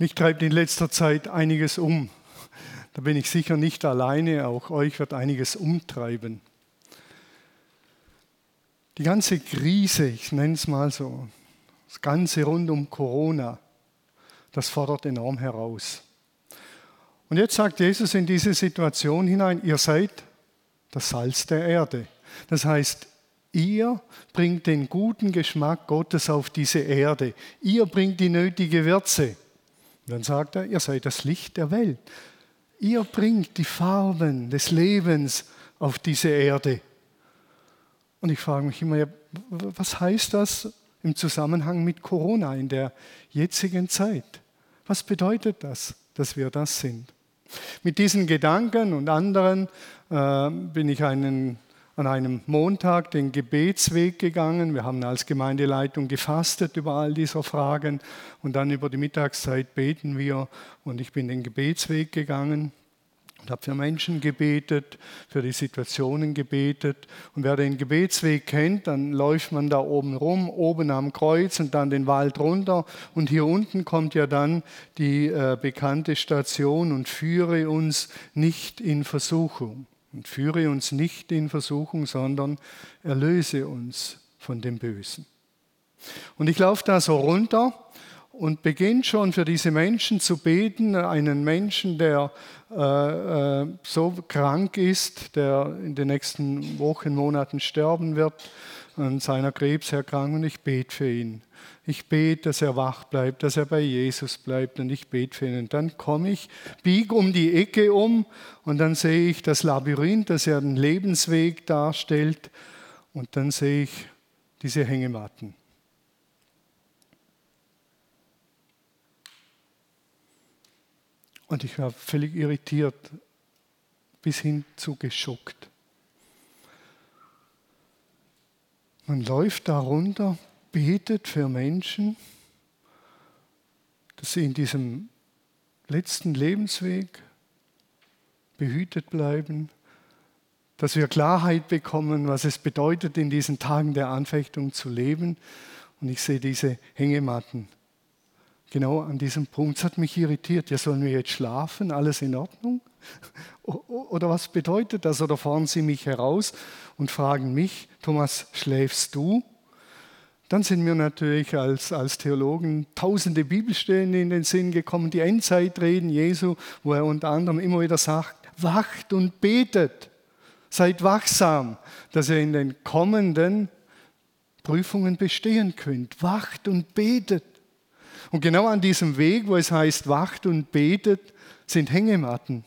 Mich treibt in letzter Zeit einiges um. Da bin ich sicher nicht alleine, auch euch wird einiges umtreiben. Die ganze Krise, ich nenne es mal so, das Ganze rund um Corona, das fordert enorm heraus. Und jetzt sagt Jesus in diese Situation hinein, ihr seid das Salz der Erde. Das heißt, ihr bringt den guten Geschmack Gottes auf diese Erde. Ihr bringt die nötige Würze. Und dann sagt er, ihr seid das Licht der Welt. Ihr bringt die Farben des Lebens auf diese Erde. Und ich frage mich immer, was heißt das im Zusammenhang mit Corona in der jetzigen Zeit? Was bedeutet das, dass wir das sind? Mit diesen Gedanken und anderen äh, bin ich einen an einem Montag den Gebetsweg gegangen. Wir haben als Gemeindeleitung gefastet über all diese Fragen und dann über die Mittagszeit beten wir und ich bin den Gebetsweg gegangen und habe für Menschen gebetet, für die Situationen gebetet. Und wer den Gebetsweg kennt, dann läuft man da oben rum, oben am Kreuz und dann den Wald runter. Und hier unten kommt ja dann die äh, bekannte Station und führe uns nicht in Versuchung. Und führe uns nicht in Versuchung, sondern erlöse uns von dem Bösen. Und ich laufe da so runter und beginne schon für diese Menschen zu beten, einen Menschen, der äh, äh, so krank ist, der in den nächsten Wochen, Monaten sterben wird an seiner Krebserkrankung. Und ich bete für ihn. Ich bete, dass er wach bleibt, dass er bei Jesus bleibt und ich bete für ihn. Und dann komme ich, biege um die Ecke um und dann sehe ich das Labyrinth, das ja den Lebensweg darstellt. Und dann sehe ich diese Hängematten. Und ich war völlig irritiert, bis hin zu geschockt. Man läuft da runter, betet für Menschen, dass sie in diesem letzten Lebensweg behütet bleiben, dass wir Klarheit bekommen, was es bedeutet, in diesen Tagen der Anfechtung zu leben. Und ich sehe diese Hängematten genau an diesem Punkt. Es hat mich irritiert. Ja, sollen wir jetzt schlafen? Alles in Ordnung? Oder was bedeutet das? Oder fahren Sie mich heraus und fragen mich, Thomas, schläfst du? Dann sind mir natürlich als, als Theologen tausende Bibelstellen in den Sinn gekommen, die Endzeitreden Jesu, wo er unter anderem immer wieder sagt, wacht und betet, seid wachsam, dass ihr in den kommenden Prüfungen bestehen könnt. Wacht und betet. Und genau an diesem Weg, wo es heißt, wacht und betet, sind Hängematten.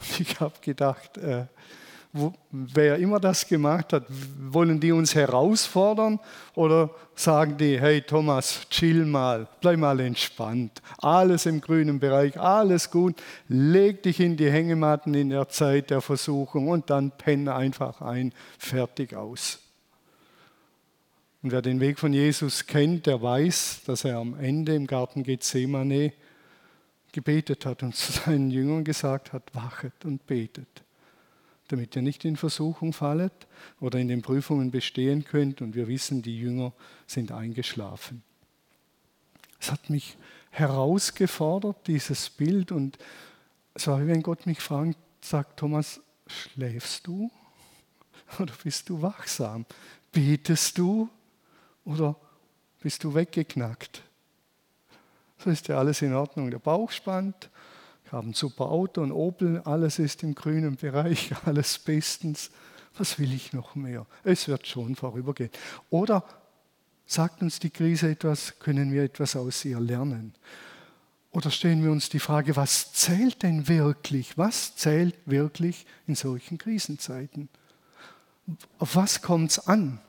Ich habe gedacht, äh, wo, wer immer das gemacht hat, wollen die uns herausfordern oder sagen die, hey Thomas, chill mal, bleib mal entspannt, alles im grünen Bereich, alles gut, leg dich in die Hängematten in der Zeit der Versuchung und dann penne einfach ein, fertig aus. Und wer den Weg von Jesus kennt, der weiß, dass er am Ende im Garten Gethsemane gebetet hat und zu seinen Jüngern gesagt hat, wachet und betet damit ihr nicht in Versuchung fallet oder in den Prüfungen bestehen könnt. Und wir wissen, die Jünger sind eingeschlafen. Es hat mich herausgefordert, dieses Bild. Und es war wie wenn Gott mich fragt, sagt Thomas, schläfst du oder bist du wachsam? Betest du oder bist du weggeknackt? So ist ja alles in Ordnung. Der Bauch spannt, ich habe ein super Auto, ein Opel, alles ist im grünen Bereich, alles bestens. Was will ich noch mehr? Es wird schon vorübergehen. Oder sagt uns die Krise etwas, können wir etwas aus ihr lernen? Oder stellen wir uns die Frage, was zählt denn wirklich? Was zählt wirklich in solchen Krisenzeiten? Auf was kommt es an?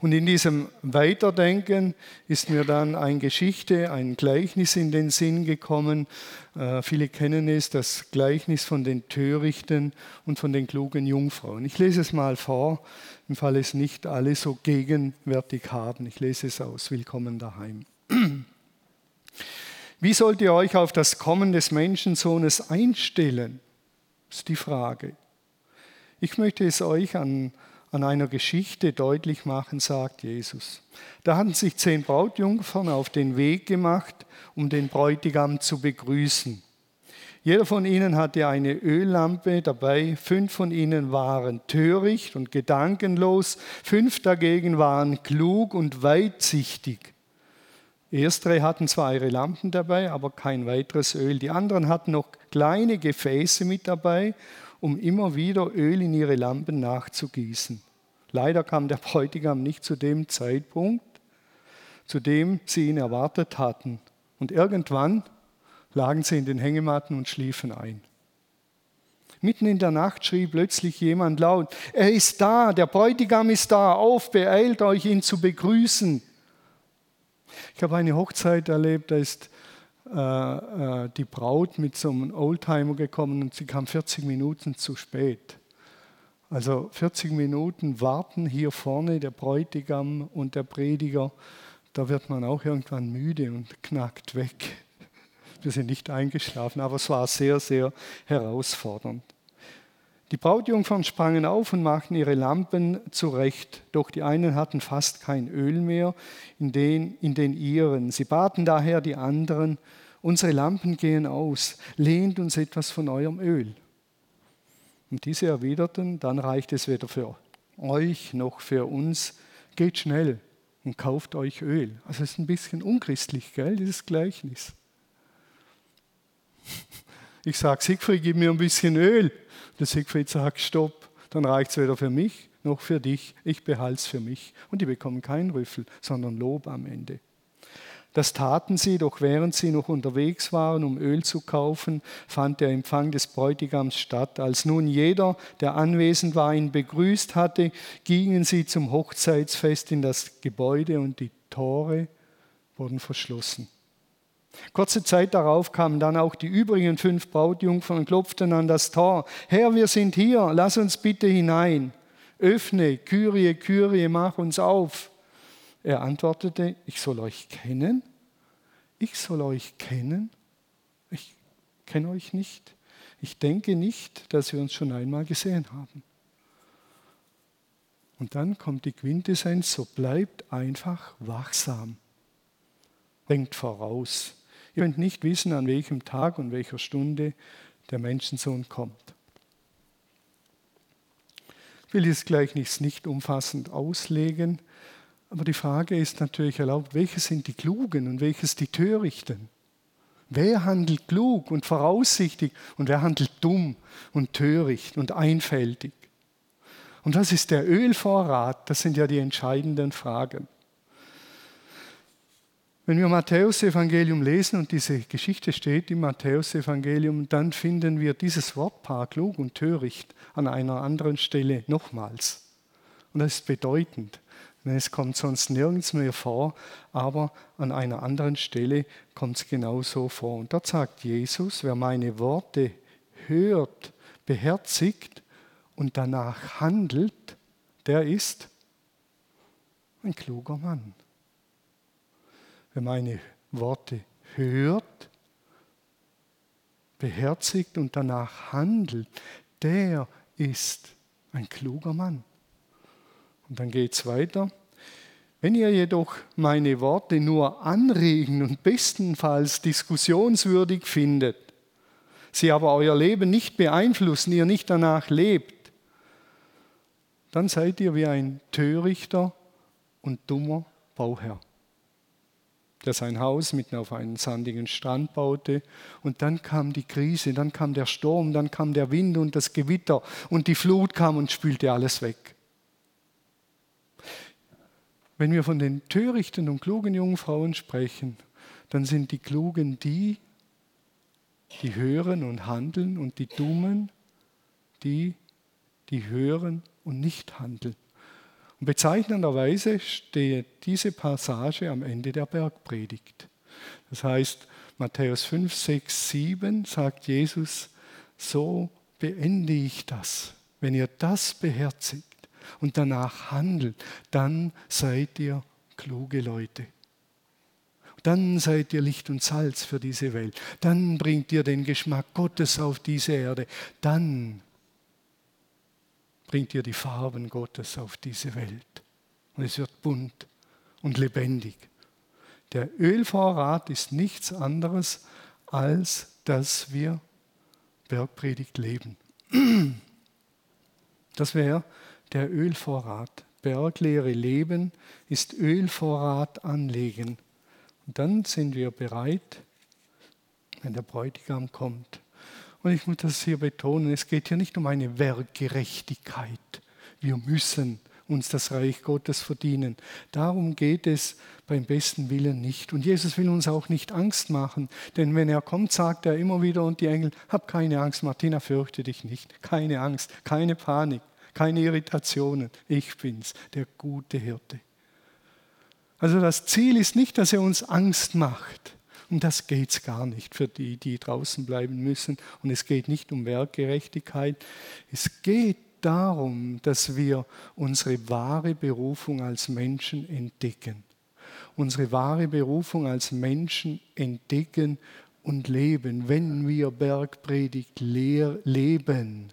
Und in diesem Weiterdenken ist mir dann eine Geschichte, ein Gleichnis in den Sinn gekommen. Äh, viele kennen es, das Gleichnis von den Törichten und von den klugen Jungfrauen. Ich lese es mal vor, im Fall es nicht alle so gegenwärtig haben. Ich lese es aus. Willkommen daheim. Wie sollt ihr euch auf das Kommen des Menschensohnes einstellen? Ist die Frage. Ich möchte es euch an an einer Geschichte deutlich machen, sagt Jesus. Da hatten sich zehn Brautjungfern auf den Weg gemacht, um den Bräutigam zu begrüßen. Jeder von ihnen hatte eine Öllampe dabei, fünf von ihnen waren töricht und gedankenlos, fünf dagegen waren klug und weitsichtig. Erstere hatten zwar ihre Lampen dabei, aber kein weiteres Öl. Die anderen hatten noch kleine Gefäße mit dabei, um immer wieder Öl in ihre Lampen nachzugießen. Leider kam der Bräutigam nicht zu dem Zeitpunkt, zu dem sie ihn erwartet hatten. Und irgendwann lagen sie in den Hängematten und schliefen ein. Mitten in der Nacht schrie plötzlich jemand laut, er ist da, der Bräutigam ist da, auf, beeilt euch, ihn zu begrüßen. Ich habe eine Hochzeit erlebt, da ist die Braut mit so einem Oldtimer gekommen und sie kam 40 Minuten zu spät. Also 40 Minuten warten hier vorne der Bräutigam und der Prediger, da wird man auch irgendwann müde und knackt weg. Wir sind nicht eingeschlafen, aber es war sehr, sehr herausfordernd. Die Brautjungfern sprangen auf und machten ihre Lampen zurecht, doch die einen hatten fast kein Öl mehr in den, in den ihren. Sie baten daher die anderen, unsere Lampen gehen aus, lehnt uns etwas von eurem Öl. Und diese erwiderten, dann reicht es weder für euch noch für uns, geht schnell und kauft euch Öl. Also es ist ein bisschen unchristlich, gell, dieses Gleichnis. Ich sage, Siegfried, gib mir ein bisschen Öl. Der Siegfried sagt, stopp, dann reicht es weder für mich noch für dich. Ich behalte es für mich. Und die bekommen keinen Rüffel, sondern Lob am Ende. Das taten sie, doch während sie noch unterwegs waren, um Öl zu kaufen, fand der Empfang des Bräutigams statt. Als nun jeder, der anwesend war, ihn begrüßt hatte, gingen sie zum Hochzeitsfest in das Gebäude und die Tore wurden verschlossen. Kurze Zeit darauf kamen dann auch die übrigen fünf Brautjungfern und klopften an das Tor. Herr, wir sind hier, lass uns bitte hinein. Öffne, Kyrie, Kyrie, mach uns auf. Er antwortete, ich soll euch kennen? Ich soll euch kennen? Ich kenne euch nicht. Ich denke nicht, dass wir uns schon einmal gesehen haben. Und dann kommt die Quintessenz, so bleibt einfach wachsam. Denkt voraus. Ihr könnt nicht wissen, an welchem Tag und welcher Stunde der Menschensohn kommt. Ich will jetzt gleich nichts nicht umfassend auslegen, aber die Frage ist natürlich erlaubt, welche sind die Klugen und welches die Törichten? Wer handelt klug und voraussichtig und wer handelt dumm und töricht und einfältig? Und was ist der Ölvorrat? Das sind ja die entscheidenden Fragen. Wenn wir Matthäus Evangelium lesen und diese Geschichte steht im Matthäus Evangelium, dann finden wir dieses Wortpaar klug und töricht an einer anderen Stelle nochmals. Und das ist bedeutend. Es kommt sonst nirgends mehr vor, aber an einer anderen Stelle kommt es genauso vor. Und dort sagt Jesus, wer meine Worte hört, beherzigt und danach handelt, der ist ein kluger Mann wer meine Worte hört, beherzigt und danach handelt, der ist ein kluger Mann. Und dann geht es weiter. Wenn ihr jedoch meine Worte nur anregen und bestenfalls diskussionswürdig findet, sie aber euer Leben nicht beeinflussen, ihr nicht danach lebt, dann seid ihr wie ein törichter und dummer Bauherr der sein Haus mitten auf einen sandigen Strand baute. Und dann kam die Krise, dann kam der Sturm, dann kam der Wind und das Gewitter und die Flut kam und spülte alles weg. Wenn wir von den törichten und klugen Jungfrauen sprechen, dann sind die Klugen die, die hören und handeln und die Dummen die, die hören und nicht handeln. Und bezeichnenderweise steht diese Passage am Ende der Bergpredigt. Das heißt, Matthäus 5, 6, 7 sagt Jesus, so beende ich das. Wenn ihr das beherzigt und danach handelt, dann seid ihr kluge Leute. Dann seid ihr Licht und Salz für diese Welt. Dann bringt ihr den Geschmack Gottes auf diese Erde. Dann bringt ihr die Farben Gottes auf diese Welt. Und es wird bunt und lebendig. Der Ölvorrat ist nichts anderes, als dass wir Bergpredigt leben. Das wäre der Ölvorrat. Berglehre leben ist Ölvorrat anlegen. Und dann sind wir bereit, wenn der Bräutigam kommt. Und ich muss das hier betonen, es geht hier nicht um eine Werkgerechtigkeit. Wir müssen uns das Reich Gottes verdienen. Darum geht es beim besten Willen nicht. Und Jesus will uns auch nicht Angst machen, denn wenn er kommt, sagt er immer wieder und die Engel, hab keine Angst, Martina, fürchte dich nicht. Keine Angst, keine Panik, keine Irritationen. Ich bin's, der gute Hirte. Also das Ziel ist nicht, dass er uns Angst macht. Um das geht es gar nicht für die, die draußen bleiben müssen. Und es geht nicht um Werkgerechtigkeit. Es geht darum, dass wir unsere wahre Berufung als Menschen entdecken. Unsere wahre Berufung als Menschen entdecken und leben. Wenn wir Bergpredigt leben,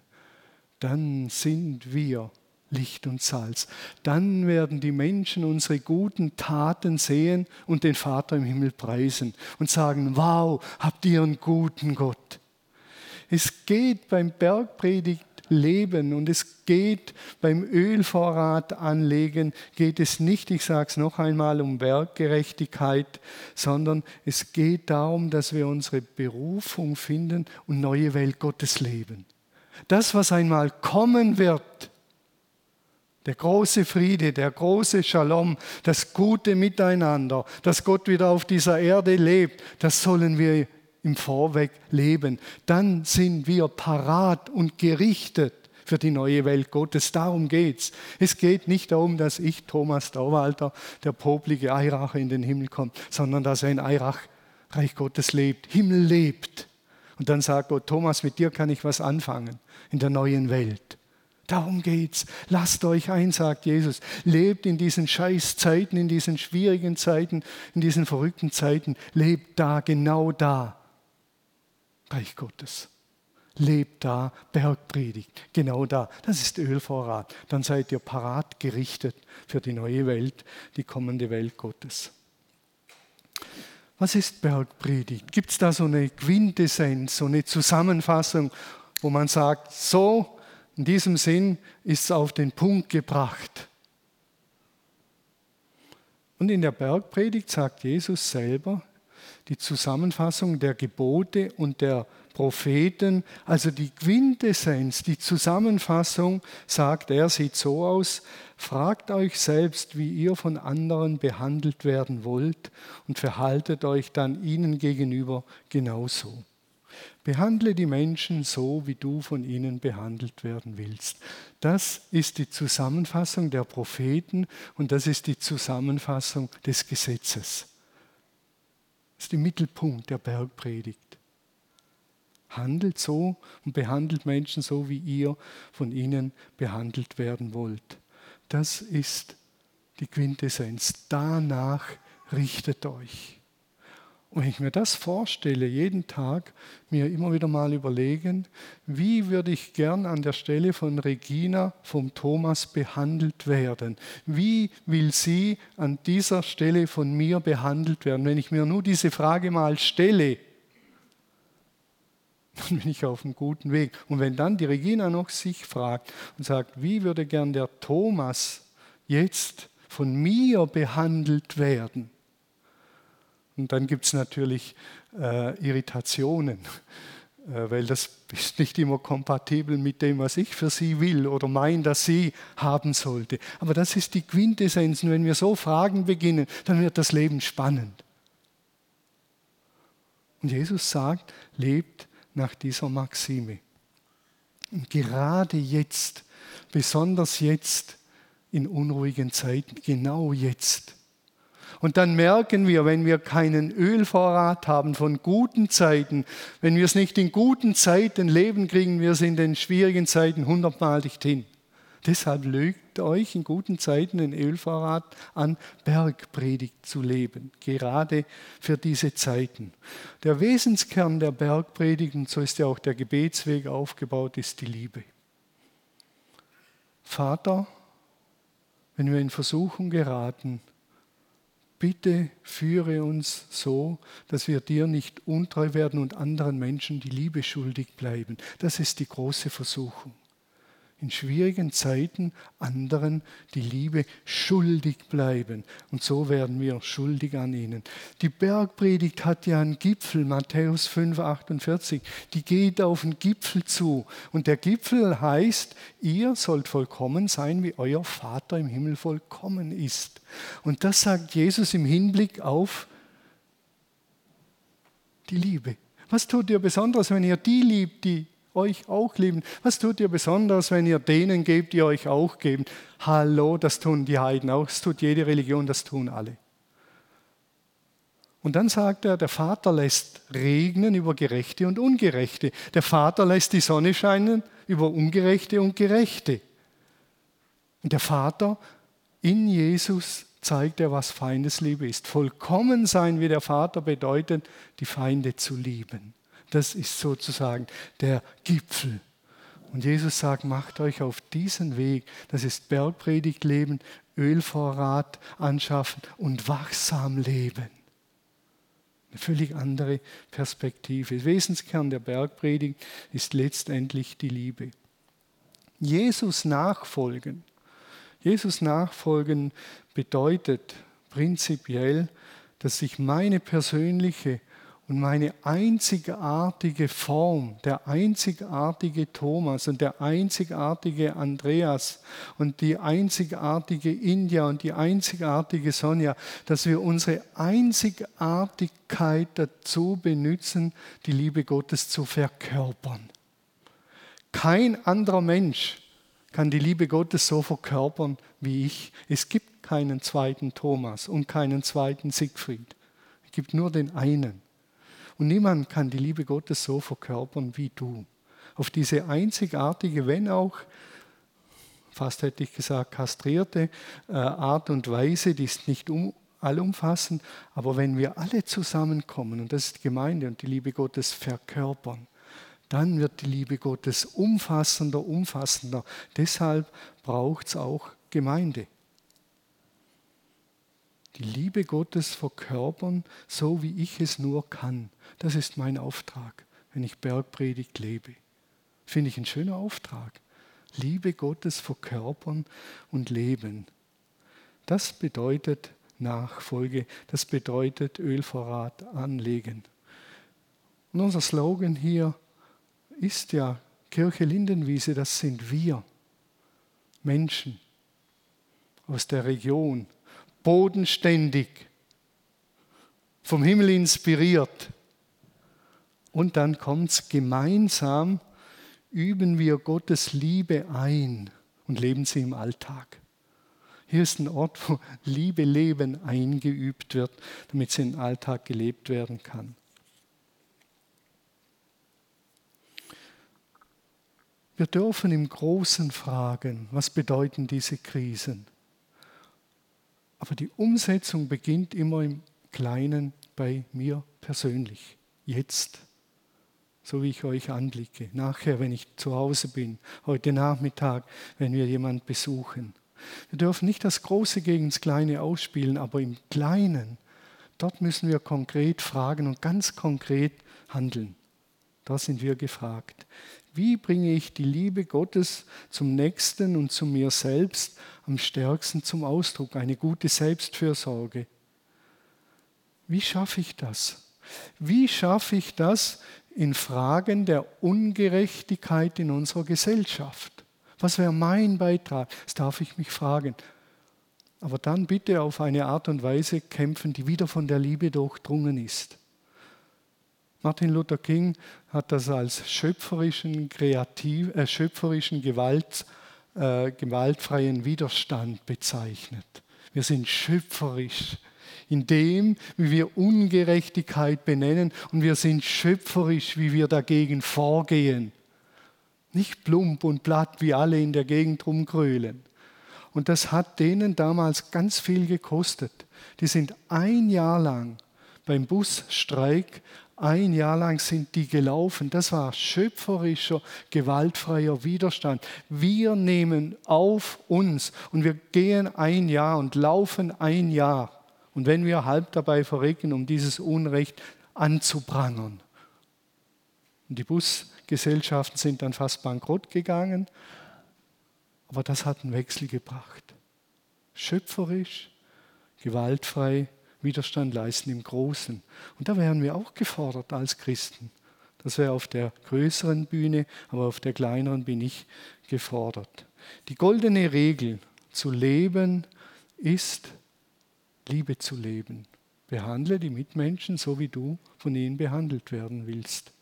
dann sind wir Licht und Salz. Dann werden die Menschen unsere guten Taten sehen und den Vater im Himmel preisen und sagen, wow, habt ihr einen guten Gott. Es geht beim Bergpredigt leben. Und es geht beim Ölvorrat anlegen, geht es nicht, ich sage es noch einmal, um Werkgerechtigkeit, sondern es geht darum, dass wir unsere Berufung finden und neue Welt Gottes leben. Das, was einmal kommen wird, der große Friede, der große Shalom, das gute Miteinander, dass Gott wieder auf dieser Erde lebt, das sollen wir im Vorweg leben. Dann sind wir parat und gerichtet für die neue Welt Gottes. Darum geht Es Es geht nicht darum, dass ich, Thomas Dauwalter, der poplige Eiracher, in den Himmel komme, sondern dass ein Eirach Reich Gottes lebt, Himmel lebt. Und dann sagt Gott, Thomas, mit dir kann ich was anfangen in der neuen Welt. Darum geht's. Lasst euch ein, sagt Jesus. Lebt in diesen Scheißzeiten, in diesen schwierigen Zeiten, in diesen verrückten Zeiten. Lebt da, genau da. Reich Gottes. Lebt da, Bergpredigt, genau da. Das ist Ölvorrat. Dann seid ihr parat gerichtet für die neue Welt, die kommende Welt Gottes. Was ist Bergpredigt? Gibt es da so eine Quintessenz, so eine Zusammenfassung, wo man sagt, so, in diesem Sinn ist es auf den Punkt gebracht. Und in der Bergpredigt sagt Jesus selber, die Zusammenfassung der Gebote und der Propheten, also die Quintessenz, die Zusammenfassung, sagt er, sieht so aus, fragt euch selbst, wie ihr von anderen behandelt werden wollt und verhaltet euch dann ihnen gegenüber genauso. Behandle die Menschen so, wie du von ihnen behandelt werden willst. Das ist die Zusammenfassung der Propheten und das ist die Zusammenfassung des Gesetzes. Das ist der Mittelpunkt der Bergpredigt. Handelt so und behandelt Menschen so, wie ihr von ihnen behandelt werden wollt. Das ist die Quintessenz. Danach richtet euch. Und wenn ich mir das vorstelle, jeden Tag mir immer wieder mal überlegen, wie würde ich gern an der Stelle von Regina, vom Thomas behandelt werden? Wie will sie an dieser Stelle von mir behandelt werden? Wenn ich mir nur diese Frage mal stelle, dann bin ich auf einem guten Weg. Und wenn dann die Regina noch sich fragt und sagt, wie würde gern der Thomas jetzt von mir behandelt werden, und dann gibt es natürlich äh, Irritationen, äh, weil das ist nicht immer kompatibel mit dem, was ich für sie will oder mein, dass sie haben sollte. Aber das ist die Quintessenz. Und wenn wir so Fragen beginnen, dann wird das Leben spannend. Und Jesus sagt, lebt nach dieser Maxime. Und gerade jetzt, besonders jetzt in unruhigen Zeiten, genau jetzt, und dann merken wir, wenn wir keinen Ölvorrat haben von guten Zeiten, wenn wir es nicht in guten Zeiten leben, kriegen wir es in den schwierigen Zeiten hundertmalig hin. Deshalb lügt euch in guten Zeiten den Ölvorrat an, Bergpredigt zu leben, gerade für diese Zeiten. Der Wesenskern der Bergpredigt, und so ist ja auch der Gebetsweg aufgebaut, ist die Liebe. Vater, wenn wir in Versuchung geraten, bitte führe uns so, dass wir dir nicht untreu werden und anderen Menschen die Liebe schuldig bleiben. Das ist die große Versuchung in schwierigen Zeiten anderen die Liebe schuldig bleiben. Und so werden wir schuldig an ihnen. Die Bergpredigt hat ja einen Gipfel, Matthäus 5, 48. Die geht auf den Gipfel zu. Und der Gipfel heißt, ihr sollt vollkommen sein, wie euer Vater im Himmel vollkommen ist. Und das sagt Jesus im Hinblick auf die Liebe. Was tut ihr besonders, wenn ihr die liebt, die euch auch lieben. Was tut ihr besonders, wenn ihr denen gebt, die euch auch geben? Hallo, das tun die Heiden auch, das tut jede Religion, das tun alle. Und dann sagt er, der Vater lässt regnen über Gerechte und Ungerechte. Der Vater lässt die Sonne scheinen über Ungerechte und Gerechte. Und der Vater in Jesus zeigt er, was Feindesliebe ist. Vollkommen sein wie der Vater bedeutet, die Feinde zu lieben. Das ist sozusagen der Gipfel. Und Jesus sagt, macht euch auf diesen Weg. Das ist Bergpredigt leben, Ölvorrat anschaffen und wachsam leben. Eine völlig andere Perspektive. Wesenskern der Bergpredigt ist letztendlich die Liebe. Jesus nachfolgen. Jesus nachfolgen bedeutet prinzipiell, dass sich meine persönliche und meine einzigartige Form, der einzigartige Thomas und der einzigartige Andreas und die einzigartige India und die einzigartige Sonja, dass wir unsere Einzigartigkeit dazu benutzen, die Liebe Gottes zu verkörpern. Kein anderer Mensch kann die Liebe Gottes so verkörpern wie ich. Es gibt keinen zweiten Thomas und keinen zweiten Siegfried. Es gibt nur den einen. Und niemand kann die Liebe Gottes so verkörpern wie du. Auf diese einzigartige, wenn auch, fast hätte ich gesagt, kastrierte äh, Art und Weise, die ist nicht um, allumfassend, aber wenn wir alle zusammenkommen, und das ist die Gemeinde und die Liebe Gottes verkörpern, dann wird die Liebe Gottes umfassender, umfassender. Deshalb braucht es auch Gemeinde die Liebe Gottes verkörpern, so wie ich es nur kann. Das ist mein Auftrag, wenn ich Bergpredigt lebe. Finde ich ein schöner Auftrag. Liebe Gottes verkörpern und leben. Das bedeutet Nachfolge, das bedeutet Ölvorrat anlegen. Und unser Slogan hier ist ja Kirche Lindenwiese, das sind wir, Menschen aus der Region, bodenständig, vom Himmel inspiriert. Und dann kommt es gemeinsam, üben wir Gottes Liebe ein und leben sie im Alltag. Hier ist ein Ort, wo Liebe Leben eingeübt wird, damit sie im Alltag gelebt werden kann. Wir dürfen im Großen fragen, was bedeuten diese Krisen? Aber die Umsetzung beginnt immer im Kleinen bei mir persönlich. Jetzt, so wie ich euch anblicke. Nachher, wenn ich zu Hause bin. Heute Nachmittag, wenn wir jemanden besuchen. Wir dürfen nicht das Große gegen das Kleine ausspielen, aber im Kleinen, dort müssen wir konkret fragen und ganz konkret handeln. Da sind wir gefragt. Wie bringe ich die Liebe Gottes zum Nächsten und zu mir selbst am stärksten zum Ausdruck? Eine gute Selbstfürsorge. Wie schaffe ich das? Wie schaffe ich das in Fragen der Ungerechtigkeit in unserer Gesellschaft? Was wäre mein Beitrag? Das darf ich mich fragen. Aber dann bitte auf eine Art und Weise kämpfen, die wieder von der Liebe durchdrungen ist. Martin Luther King hat das als schöpferischen, kreativ, äh, schöpferischen Gewalt, äh, gewaltfreien Widerstand bezeichnet. Wir sind schöpferisch in dem, wie wir Ungerechtigkeit benennen und wir sind schöpferisch, wie wir dagegen vorgehen. Nicht plump und platt, wie alle in der Gegend rumgrölen. Und das hat denen damals ganz viel gekostet. Die sind ein Jahr lang beim Busstreik Ein Jahr lang sind die gelaufen. Das war schöpferischer, gewaltfreier Widerstand. Wir nehmen auf uns und wir gehen ein Jahr und laufen ein Jahr. Und wenn wir halb dabei verrecken, um dieses Unrecht anzuprangern. Und die Busgesellschaften sind dann fast bankrott gegangen. Aber das hat einen Wechsel gebracht. Schöpferisch, gewaltfrei, Widerstand leisten im Großen. Und da wären wir auch gefordert als Christen. Das wäre auf der größeren Bühne, aber auf der kleineren bin ich gefordert. Die goldene Regel zu leben ist, Liebe zu leben. Behandle die Mitmenschen so, wie du von ihnen behandelt werden willst.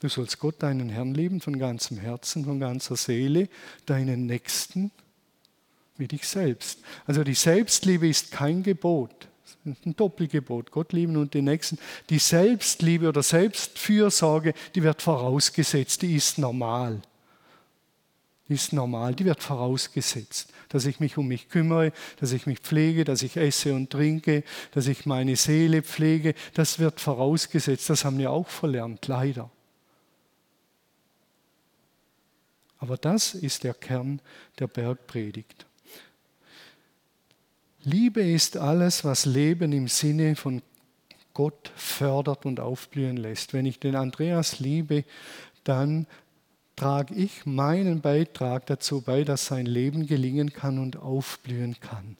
Du sollst Gott, deinen Herrn lieben von ganzem Herzen, von ganzer Seele, deinen Nächsten wie dich selbst. Also die Selbstliebe ist kein Gebot, ein Doppelgebot, Gott lieben und den Nächsten. Die Selbstliebe oder Selbstfürsorge, die wird vorausgesetzt, die ist normal. Die ist normal, die wird vorausgesetzt, dass ich mich um mich kümmere, dass ich mich pflege, dass ich esse und trinke, dass ich meine Seele pflege. Das wird vorausgesetzt, das haben wir auch verlernt, leider. Aber das ist der Kern der Bergpredigt. Liebe ist alles, was Leben im Sinne von Gott fördert und aufblühen lässt. Wenn ich den Andreas liebe, dann trage ich meinen Beitrag dazu bei, dass sein Leben gelingen kann und aufblühen kann.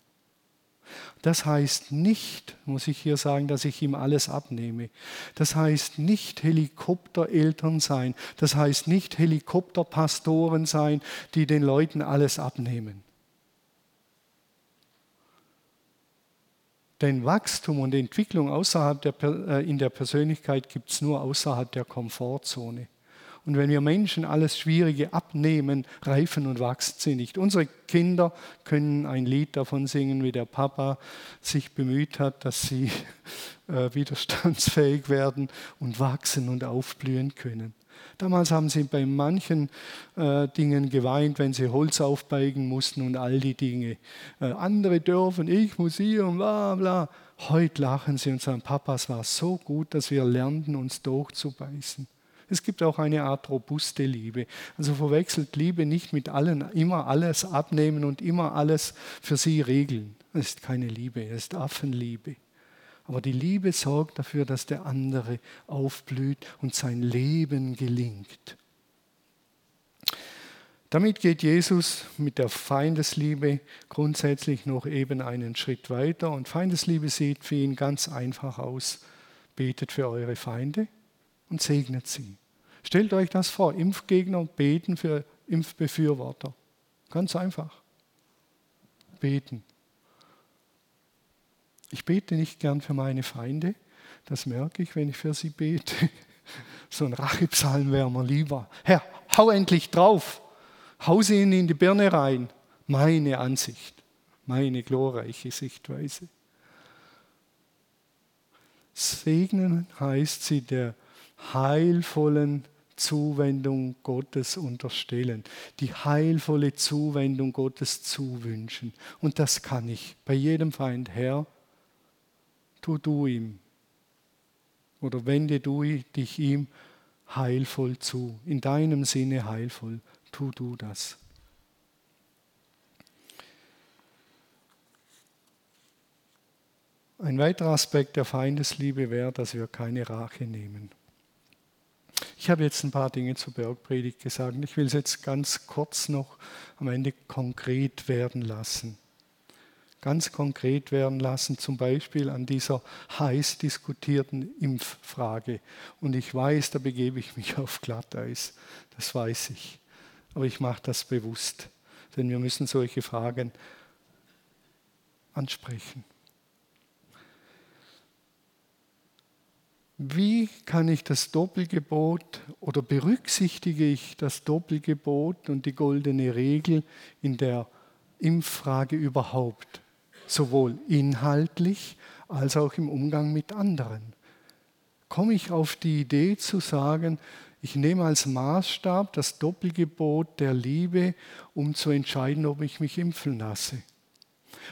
Das heißt nicht, muss ich hier sagen, dass ich ihm alles abnehme. Das heißt nicht Helikoptereltern sein. Das heißt nicht Helikopterpastoren sein, die den Leuten alles abnehmen. Denn Wachstum und Entwicklung außerhalb der, äh, in der Persönlichkeit gibt es nur außerhalb der Komfortzone. Und wenn wir Menschen alles Schwierige abnehmen, reifen und wachsen sie nicht. Unsere Kinder können ein Lied davon singen, wie der Papa sich bemüht hat, dass sie äh, widerstandsfähig werden und wachsen und aufblühen können. Damals haben sie bei manchen äh, Dingen geweint, wenn sie Holz aufbeigen mussten und all die Dinge. Äh, andere dürfen, ich muss hier und bla bla. Heute lachen sie und sagen, Papa, es war so gut, dass wir lernten, uns durchzubeißen. Es gibt auch eine Art robuste Liebe. Also verwechselt Liebe nicht mit allen, immer alles abnehmen und immer alles für sie regeln. Das ist keine Liebe, das ist Affenliebe. Aber die Liebe sorgt dafür, dass der andere aufblüht und sein Leben gelingt. Damit geht Jesus mit der Feindesliebe grundsätzlich noch eben einen Schritt weiter. Und Feindesliebe sieht für ihn ganz einfach aus. Betet für eure Feinde und segnet sie. Stellt euch das vor, Impfgegner beten für Impfbefürworter. Ganz einfach. Beten. Ich bete nicht gern für meine Feinde, das merke ich, wenn ich für sie bete. So ein Rachepsalm wäre mir lieber. Herr, hau endlich drauf, hau sie ihnen in die Birne rein. Meine Ansicht, meine glorreiche Sichtweise. Segnen heißt sie der heilvollen Zuwendung Gottes unterstellen, die heilvolle Zuwendung Gottes zuwünschen. Und das kann ich bei jedem Feind, Herr, tu du ihm oder wende du dich ihm heilvoll zu, in deinem Sinne heilvoll, tu du das. Ein weiterer Aspekt der Feindesliebe wäre, dass wir keine Rache nehmen. Ich habe jetzt ein paar Dinge zur Bergpredigt gesagt. Ich will es jetzt ganz kurz noch am Ende konkret werden lassen ganz konkret werden lassen, zum Beispiel an dieser heiß diskutierten Impffrage. Und ich weiß, da begebe ich mich auf Glatteis, das weiß ich. Aber ich mache das bewusst, denn wir müssen solche Fragen ansprechen. Wie kann ich das Doppelgebot oder berücksichtige ich das Doppelgebot und die goldene Regel in der Impffrage überhaupt? Sowohl inhaltlich als auch im Umgang mit anderen. Komme ich auf die Idee zu sagen, ich nehme als Maßstab das Doppelgebot der Liebe, um zu entscheiden, ob ich mich impfen lasse.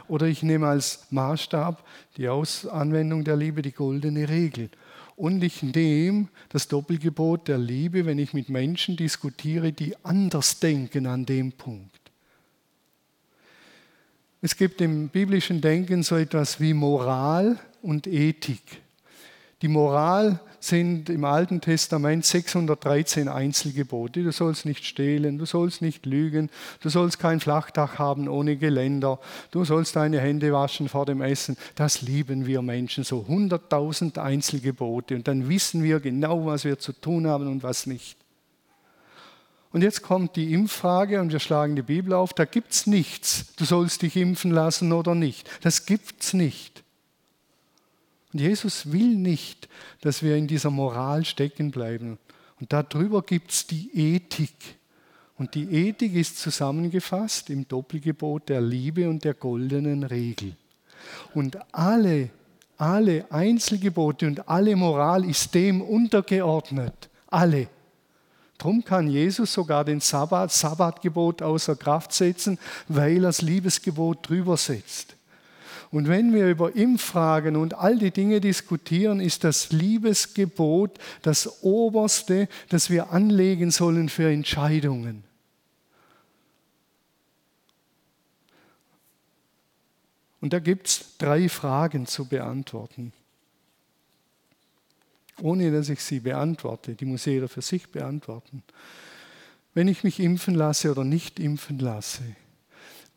Oder ich nehme als Maßstab die Anwendung der Liebe die goldene Regel. Und ich nehme das Doppelgebot der Liebe, wenn ich mit Menschen diskutiere, die anders denken an dem Punkt. Es gibt im biblischen Denken so etwas wie Moral und Ethik. Die Moral sind im Alten Testament 613 Einzelgebote. Du sollst nicht stehlen, du sollst nicht lügen, du sollst kein Flachdach haben ohne Geländer, du sollst deine Hände waschen vor dem Essen. Das lieben wir Menschen, so 100.000 Einzelgebote. Und dann wissen wir genau, was wir zu tun haben und was nicht. Und jetzt kommt die Impffrage und wir schlagen die Bibel auf. Da gibt es nichts. Du sollst dich impfen lassen oder nicht. Das gibt es nicht. Und Jesus will nicht, dass wir in dieser Moral stecken bleiben. Und darüber gibt es die Ethik. Und die Ethik ist zusammengefasst im Doppelgebot der Liebe und der goldenen Regel. Und alle, alle Einzelgebote und alle Moral ist dem untergeordnet. Alle. Darum kann Jesus sogar den Sabbat, Sabbatgebot außer Kraft setzen, weil er das Liebesgebot drüber setzt. Und wenn wir über Impffragen und all die Dinge diskutieren, ist das Liebesgebot das Oberste, das wir anlegen sollen für Entscheidungen. Und da gibt es drei Fragen zu beantworten. Ohne dass ich sie beantworte, die muss jeder für sich beantworten. Wenn ich mich impfen lasse oder nicht impfen lasse,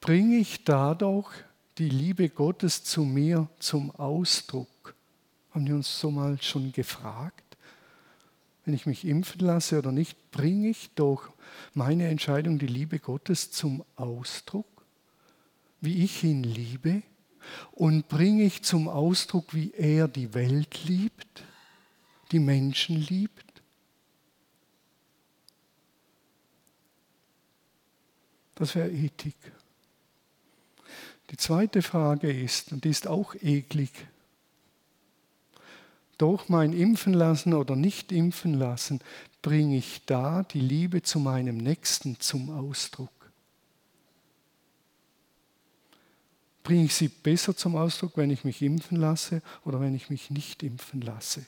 bringe ich dadurch die Liebe Gottes zu mir zum Ausdruck? Haben wir uns so mal schon gefragt? Wenn ich mich impfen lasse oder nicht, bringe ich durch meine Entscheidung die Liebe Gottes zum Ausdruck, wie ich ihn liebe? Und bringe ich zum Ausdruck, wie er die Welt liebt, die Menschen liebt? Das wäre Ethik. Die zweite Frage ist, und die ist auch eklig, durch mein Impfen lassen oder nicht impfen lassen, bringe ich da die Liebe zu meinem Nächsten zum Ausdruck? Bringe ich sie besser zum Ausdruck, wenn ich mich impfen lasse oder wenn ich mich nicht impfen lasse?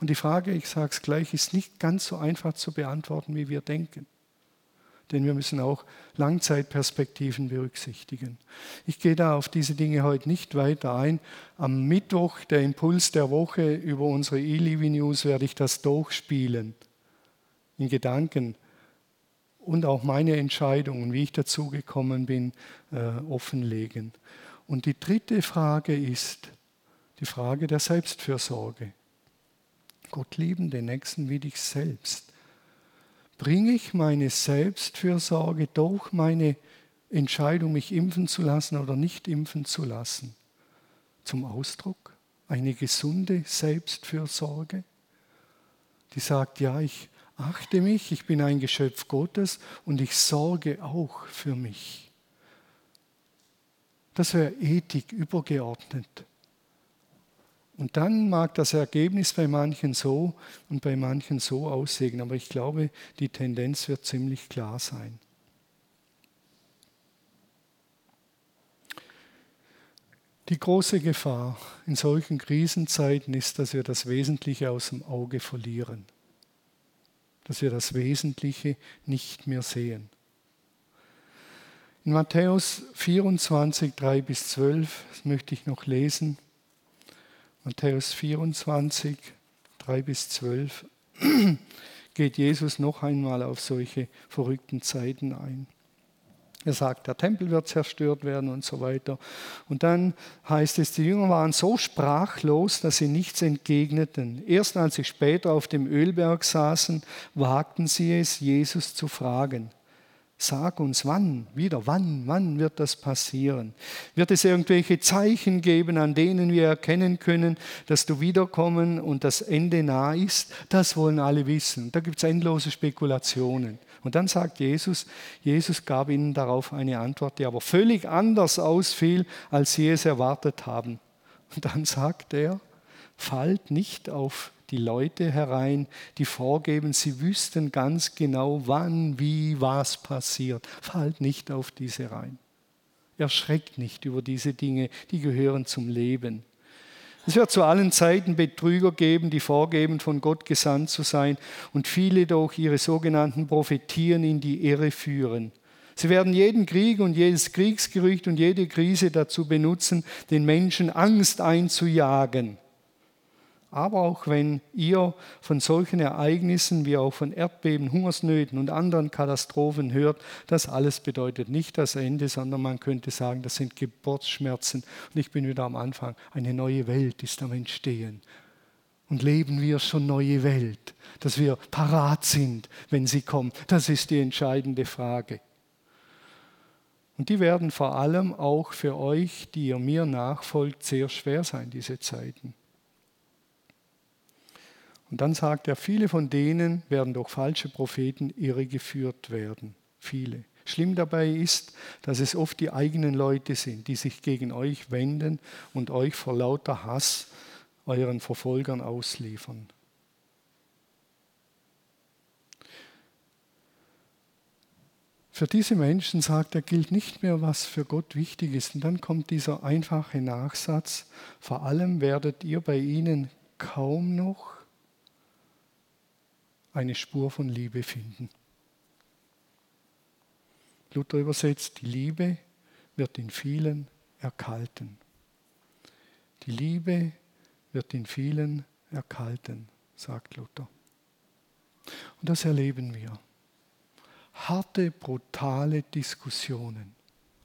Und die Frage, ich sage es gleich, ist nicht ganz so einfach zu beantworten, wie wir denken denn wir müssen auch Langzeitperspektiven berücksichtigen. Ich gehe da auf diese Dinge heute nicht weiter ein. Am Mittwoch, der Impuls der Woche über unsere eLivi News, werde ich das durchspielen, in Gedanken und auch meine Entscheidungen, wie ich dazu gekommen bin, äh, offenlegen. Und die dritte Frage ist die Frage der Selbstfürsorge. Gott lieben den Nächsten wie dich selbst bringe ich meine Selbstfürsorge durch meine Entscheidung, mich impfen zu lassen oder nicht impfen zu lassen, zum Ausdruck? Eine gesunde Selbstfürsorge, die sagt, ja, ich achte mich, ich bin ein Geschöpf Gottes und ich sorge auch für mich. Das wäre Ethik übergeordnet. Und dann mag das Ergebnis bei manchen so und bei manchen so aussehen, aber ich glaube, die Tendenz wird ziemlich klar sein. Die große Gefahr in solchen Krisenzeiten ist, dass wir das Wesentliche aus dem Auge verlieren, dass wir das Wesentliche nicht mehr sehen. In Matthäus 24, 3 bis 12, das möchte ich noch lesen, Matthäus 24, 3 bis 12 geht Jesus noch einmal auf solche verrückten Zeiten ein. Er sagt, der Tempel wird zerstört werden und so weiter. Und dann heißt es, die Jünger waren so sprachlos, dass sie nichts entgegneten. Erst als sie später auf dem Ölberg saßen, wagten sie es, Jesus zu fragen. Sag uns, wann, wieder, wann, wann wird das passieren? Wird es irgendwelche Zeichen geben, an denen wir erkennen können, dass du wiederkommen und das Ende nah ist? Das wollen alle wissen. Da gibt es endlose Spekulationen. Und dann sagt Jesus, Jesus gab ihnen darauf eine Antwort, die aber völlig anders ausfiel, als sie es erwartet haben. Und dann sagt er, fallt nicht auf die Leute herein, die vorgeben, sie wüssten ganz genau, wann, wie, was passiert. Fallt nicht auf diese rein. Erschreckt nicht über diese Dinge, die gehören zum Leben. Es wird zu allen Zeiten Betrüger geben, die vorgeben, von Gott gesandt zu sein und viele durch ihre sogenannten Prophetien in die Irre führen. Sie werden jeden Krieg und jedes Kriegsgerücht und jede Krise dazu benutzen, den Menschen Angst einzujagen. Aber auch wenn ihr von solchen Ereignissen wie auch von Erdbeben, Hungersnöten und anderen Katastrophen hört, das alles bedeutet nicht das Ende, sondern man könnte sagen, das sind Geburtsschmerzen. Und ich bin wieder am Anfang. Eine neue Welt ist am Entstehen. Und leben wir schon neue Welt, dass wir parat sind, wenn sie kommt. Das ist die entscheidende Frage. Und die werden vor allem auch für euch, die ihr mir nachfolgt, sehr schwer sein, diese Zeiten. Und dann sagt er, viele von denen werden durch falsche Propheten irregeführt werden. Viele. Schlimm dabei ist, dass es oft die eigenen Leute sind, die sich gegen euch wenden und euch vor lauter Hass euren Verfolgern ausliefern. Für diese Menschen, sagt er, gilt nicht mehr, was für Gott wichtig ist. Und dann kommt dieser einfache Nachsatz, vor allem werdet ihr bei ihnen kaum noch eine Spur von Liebe finden. Luther übersetzt, die Liebe wird in vielen erkalten. Die Liebe wird in vielen erkalten, sagt Luther. Und das erleben wir. Harte, brutale Diskussionen,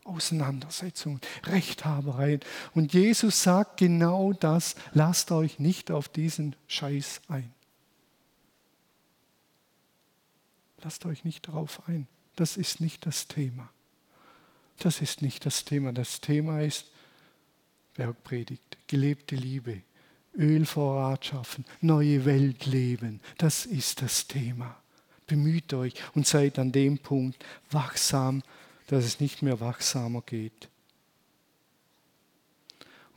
Auseinandersetzungen, Rechthabereien. Und Jesus sagt genau das, lasst euch nicht auf diesen Scheiß ein. Lasst euch nicht darauf ein. Das ist nicht das Thema. Das ist nicht das Thema. Das Thema ist Bergpredigt, gelebte Liebe, Ölvorrat schaffen, neue Welt leben. Das ist das Thema. Bemüht euch und seid an dem Punkt wachsam, dass es nicht mehr wachsamer geht.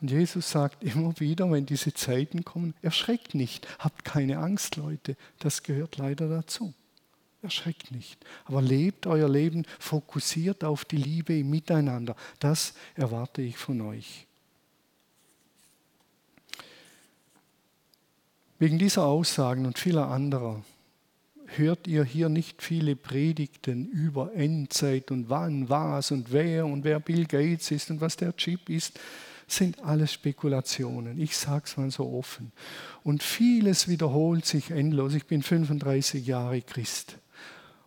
Und Jesus sagt immer wieder, wenn diese Zeiten kommen, erschreckt nicht, habt keine Angst, Leute. Das gehört leider dazu. Erschreckt nicht, aber lebt euer Leben fokussiert auf die Liebe im Miteinander. Das erwarte ich von euch. Wegen dieser Aussagen und vieler anderer hört ihr hier nicht viele Predigten über Endzeit und wann, was und wer und wer Bill Gates ist und was der Chip ist. Sind alles Spekulationen. Ich sage es mal so offen. Und vieles wiederholt sich endlos. Ich bin 35 Jahre Christ.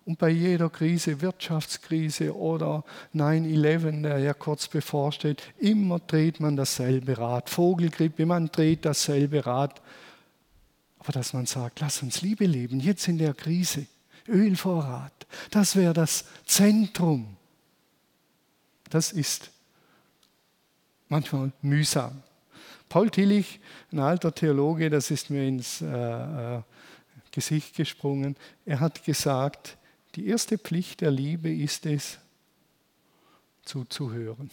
Und bei jeder Krise, Wirtschaftskrise oder 9-11, der ja kurz bevorsteht, immer dreht man dasselbe Rad. Vogelgrippe, man dreht dasselbe Rad. Aber dass man sagt, lass uns Liebe leben, jetzt in der Krise, Ölvorrat, das wäre das Zentrum. Das ist manchmal mühsam. Paul Tillich, ein alter Theologe, das ist mir ins äh, äh, Gesicht gesprungen, er hat gesagt, die erste Pflicht der Liebe ist es, zuzuhören.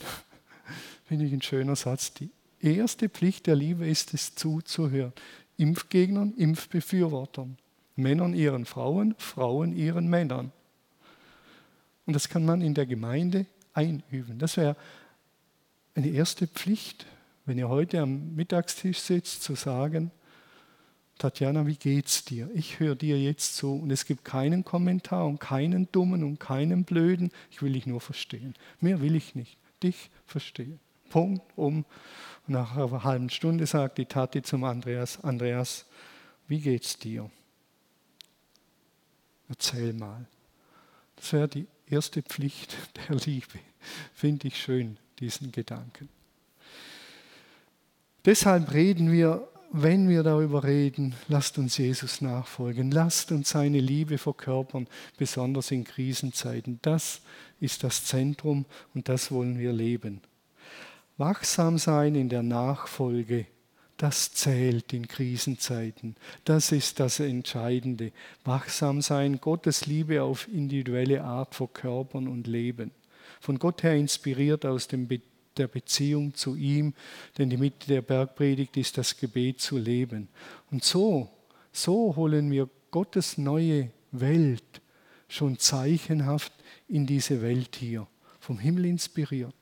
Finde ich ein schöner Satz. Die erste Pflicht der Liebe ist es, zuzuhören. Impfgegnern, Impfbefürwortern. Männern ihren Frauen, Frauen ihren Männern. Und das kann man in der Gemeinde einüben. Das wäre eine erste Pflicht, wenn ihr heute am Mittagstisch sitzt, zu sagen, Tatjana, wie geht's dir? Ich höre dir jetzt zu und es gibt keinen Kommentar und keinen dummen und keinen blöden. Ich will dich nur verstehen. Mehr will ich nicht. Dich verstehen. Punkt um. Und nach einer halben Stunde sagt die Tati zum Andreas: Andreas, wie geht's dir? Erzähl mal. Das wäre die erste Pflicht der Liebe. Finde ich schön, diesen Gedanken. Deshalb reden wir wenn wir darüber reden, lasst uns Jesus nachfolgen, lasst uns seine Liebe verkörpern, besonders in Krisenzeiten. Das ist das Zentrum und das wollen wir leben. Wachsam sein in der Nachfolge, das zählt in Krisenzeiten. Das ist das Entscheidende. Wachsam sein, Gottes Liebe auf individuelle Art verkörpern und leben. Von Gott her inspiriert aus dem der Beziehung zu ihm, denn die Mitte der Bergpredigt ist das Gebet zu leben. Und so, so holen wir Gottes neue Welt schon zeichenhaft in diese Welt hier, vom Himmel inspiriert,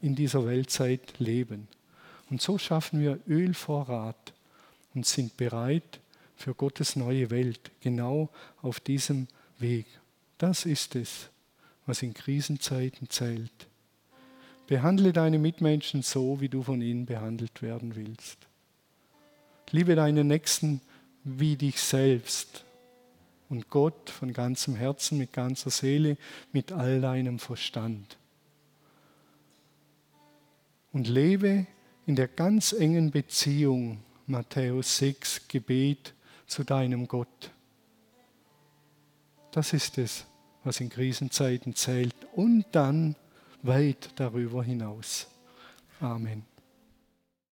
in dieser Weltzeit leben. Und so schaffen wir Ölvorrat und sind bereit für Gottes neue Welt, genau auf diesem Weg. Das ist es, was in Krisenzeiten zählt. Behandle deine Mitmenschen so, wie du von ihnen behandelt werden willst. Liebe deinen Nächsten wie dich selbst und Gott von ganzem Herzen, mit ganzer Seele, mit all deinem Verstand. Und lebe in der ganz engen Beziehung, Matthäus 6, Gebet zu deinem Gott. Das ist es, was in Krisenzeiten zählt und dann weit darüber hinaus. Amen.